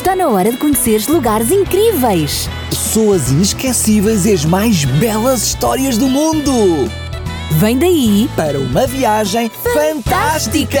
Está na hora de conheceres lugares incríveis. Pessoas inesquecíveis e as mais belas histórias do mundo. Vem daí Para uma viagem fantástica!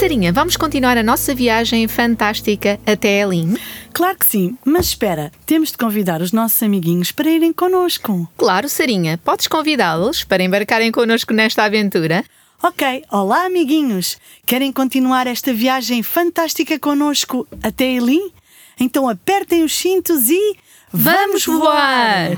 Sarinha, vamos continuar a nossa viagem fantástica até Elim? Claro que sim, mas espera, temos de convidar os nossos amiguinhos para irem connosco. Claro, Sarinha, podes convidá-los para embarcarem connosco nesta aventura? Ok, olá amiguinhos! Querem continuar esta viagem fantástica connosco até Elim? Então apertem os cintos e. Vamos voar!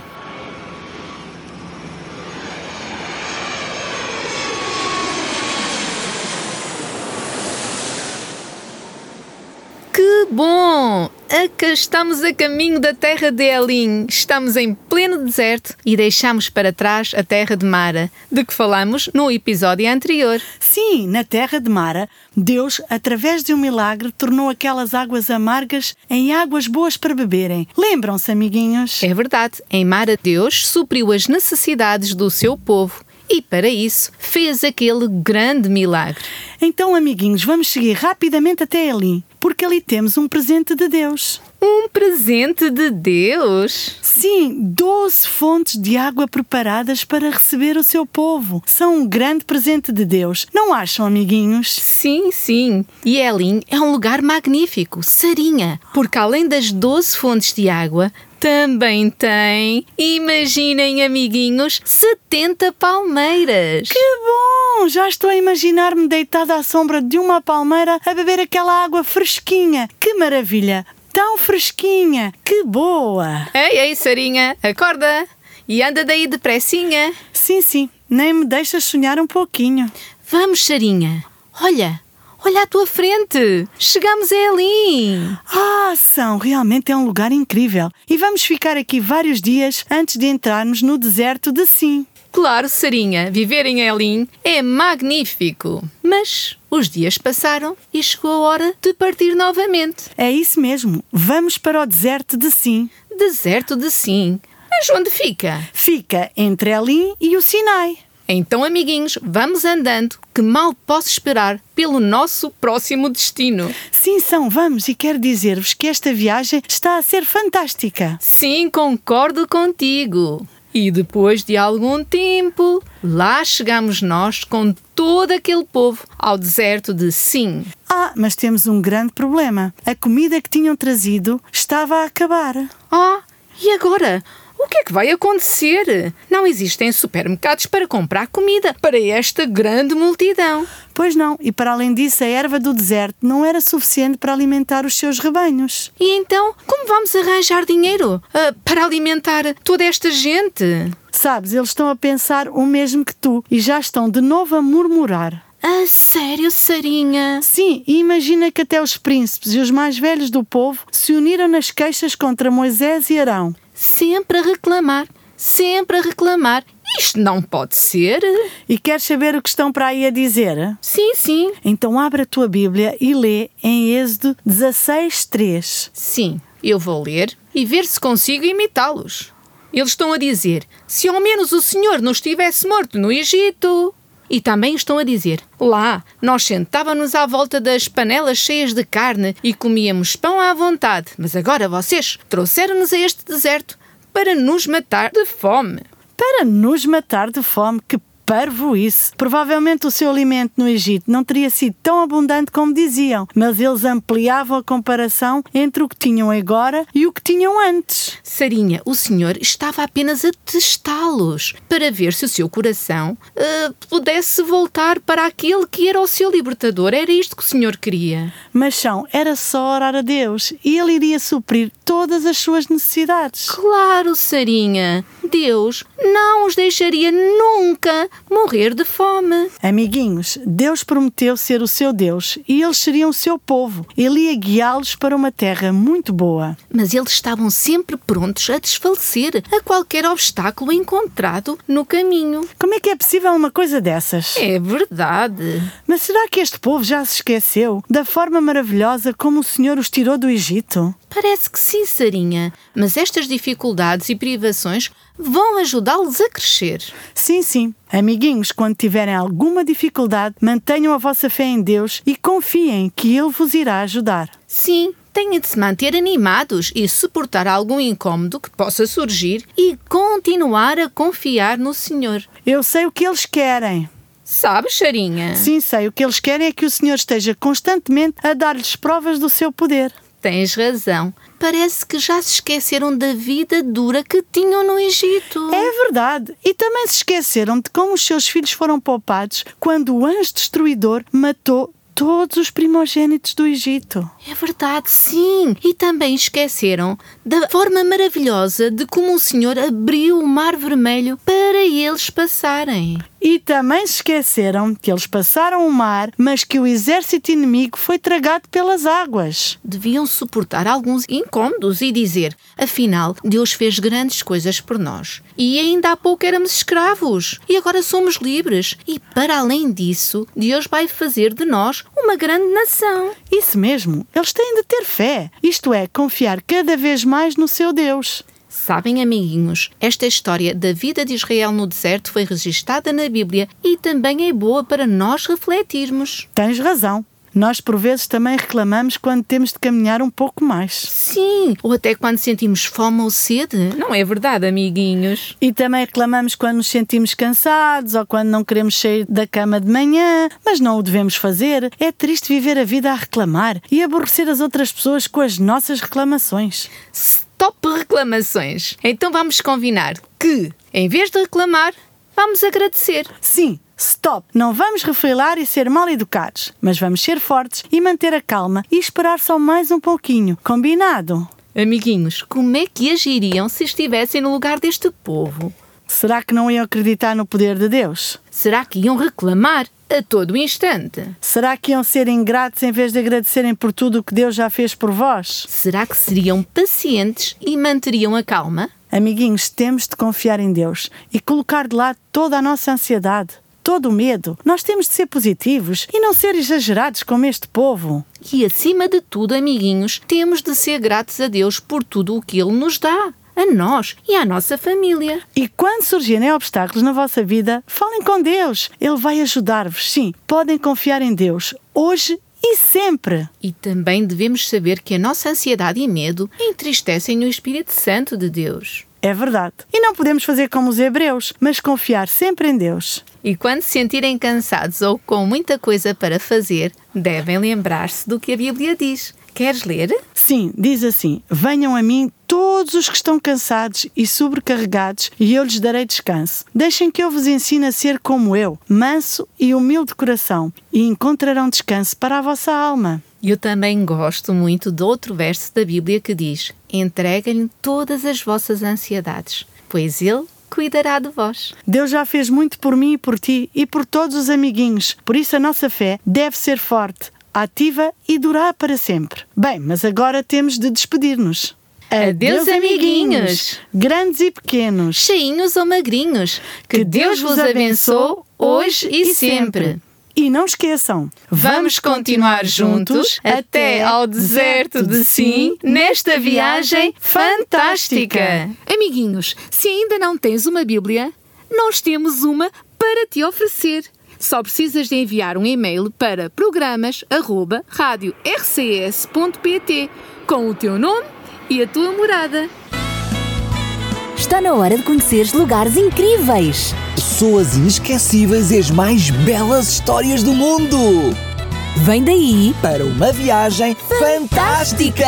Que bom! Acá estamos a caminho da terra de Elim. Estamos em pleno deserto e deixamos para trás a terra de Mara, de que falamos no episódio anterior. Sim, na terra de Mara, Deus, através de um milagre, tornou aquelas águas amargas em águas boas para beberem. Lembram-se, amiguinhos? É verdade, em Mara Deus supriu as necessidades do seu povo e para isso fez aquele grande milagre. Então, amiguinhos, vamos seguir rapidamente até Elim, porque ali temos um presente de Deus. Um presente de Deus? Sim, 12 fontes de água preparadas para receber o seu povo. São um grande presente de Deus. Não acham, amiguinhos? Sim, sim. E Elim é um lugar magnífico, Sarinha, porque além das 12 fontes de água, também tem, imaginem, amiguinhos, 70 palmeiras. Que bom! Já estou a imaginar-me deitada à sombra de uma palmeira a beber aquela água fresquinha. Que maravilha! Tão fresquinha! Que boa! Ei, ei, Sarinha, acorda e anda daí depressinha. Sim, sim, nem me deixas sonhar um pouquinho. Vamos, Sarinha. Olha, olha à tua frente. Chegamos a Elim. Ah, São, realmente é um lugar incrível. E vamos ficar aqui vários dias antes de entrarmos no deserto de Sim. Claro, Sarinha, viver em Elim é magnífico. Mas os dias passaram e chegou a hora de partir novamente. É isso mesmo, vamos para o deserto de Sim. Deserto de Sim. Mas onde fica? Fica entre Elim e o Sinai. Então, amiguinhos, vamos andando, que mal posso esperar pelo nosso próximo destino. Sim, São, vamos e quero dizer-vos que esta viagem está a ser fantástica. Sim, concordo contigo. E depois de algum tempo, lá chegamos nós com todo aquele povo ao deserto de Sim. Ah, mas temos um grande problema. A comida que tinham trazido estava a acabar. Ah, e agora? O que é que vai acontecer? Não existem supermercados para comprar comida para esta grande multidão. Pois não, e para além disso, a erva do deserto não era suficiente para alimentar os seus rebanhos. E então, como vamos arranjar dinheiro ah, para alimentar toda esta gente? Sabes, eles estão a pensar o mesmo que tu e já estão de novo a murmurar. A sério, Sarinha? Sim, e imagina que até os príncipes e os mais velhos do povo se uniram nas queixas contra Moisés e Arão. Sempre a reclamar, sempre a reclamar. Isto não pode ser. E queres saber o que estão para aí a dizer? Sim, sim, Então abre a tua Bíblia e lê em Êxodo 16, 3. sim. Eu vou ler e ver se consigo imitá-los. Eles estão a dizer: se ao menos o Senhor nos tivesse morto no Egito. E também estão a dizer: lá, nós sentávamos à volta das panelas cheias de carne e comíamos pão à vontade, mas agora vocês trouxeram-nos a este deserto para nos matar de fome. Para nos matar de fome, que parvo isso! Provavelmente o seu alimento no Egito não teria sido tão abundante como diziam, mas eles ampliavam a comparação entre o que tinham agora e o que tinham antes. Sarinha, o senhor estava apenas a testá-los para ver se o seu coração ah, pudesse voltar para aquele que era o seu libertador. Era isto que o senhor queria. Mas são, era só orar a Deus e ele iria suprir todas as suas necessidades. Claro, Sarinha. Deus não os deixaria nunca morrer de fome. Amiguinhos, Deus prometeu ser o seu Deus e eles seriam o seu povo. Ele ia guiá-los para uma terra muito boa. Mas eles estavam sempre prontos a desfalecer a qualquer obstáculo encontrado no caminho. Como é que é possível uma coisa dessas? É verdade. Mas será que este povo já se esqueceu da forma maravilhosa como o Senhor os tirou do Egito? Parece que sim, Sarinha, mas estas dificuldades e privações vão ajudá-los a crescer. Sim, sim. Amiguinhos, quando tiverem alguma dificuldade, mantenham a vossa fé em Deus e confiem que Ele vos irá ajudar. Sim, têm de se manter animados e suportar algum incômodo que possa surgir e continuar a confiar no Senhor. Eu sei o que eles querem. Sabes, Sarinha? Sim, sei. O que eles querem é que o Senhor esteja constantemente a dar-lhes provas do seu poder. Tens razão. Parece que já se esqueceram da vida dura que tinham no Egito. É verdade. E também se esqueceram de como os seus filhos foram poupados quando o anjo destruidor matou todos os primogênitos do Egito. É verdade, sim. E também esqueceram da forma maravilhosa de como o Senhor abriu o Mar Vermelho para eles passarem. E também se esqueceram que eles passaram o mar, mas que o exército inimigo foi tragado pelas águas. Deviam suportar alguns incômodos e dizer: afinal, Deus fez grandes coisas por nós. E ainda há pouco éramos escravos e agora somos livres. E para além disso, Deus vai fazer de nós uma grande nação. Isso mesmo, eles têm de ter fé, isto é, confiar cada vez mais no seu Deus. Sabem, amiguinhos, esta história da vida de Israel no deserto foi registada na Bíblia e também é boa para nós refletirmos. Tens razão. Nós, por vezes, também reclamamos quando temos de caminhar um pouco mais. Sim, ou até quando sentimos fome ou sede. Não é verdade, amiguinhos? E também reclamamos quando nos sentimos cansados ou quando não queremos sair da cama de manhã, mas não o devemos fazer. É triste viver a vida a reclamar e aborrecer as outras pessoas com as nossas reclamações. Stop reclamações. Então vamos combinar que, em vez de reclamar, vamos agradecer. Sim, stop. Não vamos refilar e ser mal educados, mas vamos ser fortes e manter a calma e esperar só mais um pouquinho. Combinado? Amiguinhos, como é que agiriam se estivessem no lugar deste povo? Será que não iam acreditar no poder de Deus? Será que iam reclamar a todo instante? Será que iam ser ingratos em vez de agradecerem por tudo o que Deus já fez por vós? Será que seriam pacientes e manteriam a calma? Amiguinhos, temos de confiar em Deus e colocar de lado toda a nossa ansiedade, todo o medo. Nós temos de ser positivos e não ser exagerados como este povo. E acima de tudo, amiguinhos, temos de ser gratos a Deus por tudo o que Ele nos dá. A nós e à nossa família. E quando surgirem obstáculos na vossa vida, falem com Deus. Ele vai ajudar-vos. Sim, podem confiar em Deus, hoje e sempre. E também devemos saber que a nossa ansiedade e medo entristecem o Espírito Santo de Deus. É verdade. E não podemos fazer como os hebreus, mas confiar sempre em Deus. E quando se sentirem cansados ou com muita coisa para fazer, devem lembrar-se do que a Bíblia diz. Queres ler? Sim, diz assim: Venham a mim todos os que estão cansados e sobrecarregados, e eu lhes darei descanso. Deixem que eu vos ensine a ser como eu, manso e humilde de coração, e encontrarão descanso para a vossa alma. Eu também gosto muito de outro verso da Bíblia que diz: Entreguem-lhe todas as vossas ansiedades, pois Ele cuidará de vós. Deus já fez muito por mim e por ti e por todos os amiguinhos, por isso a nossa fé deve ser forte, ativa e durar para sempre. Bem, mas agora temos de despedir-nos. Adeus, amiguinhos. Grandes e pequenos. Cheinhos ou magrinhos. Que, Deus vos abençoe hoje e sempre. E não esqueçam, Vamos continuar juntos até ao deserto de Sim nesta viagem fantástica. Amiguinhos, se ainda não tens uma Bíblia, nós temos uma para te oferecer. Só precisas de enviar um e-mail para programas@radiorcs.pt com o teu nome e a tua morada. Está na hora de conheceres lugares incríveis. Pessoas inesquecíveis e as mais belas histórias do mundo. Vem daí Para uma viagem fantástica.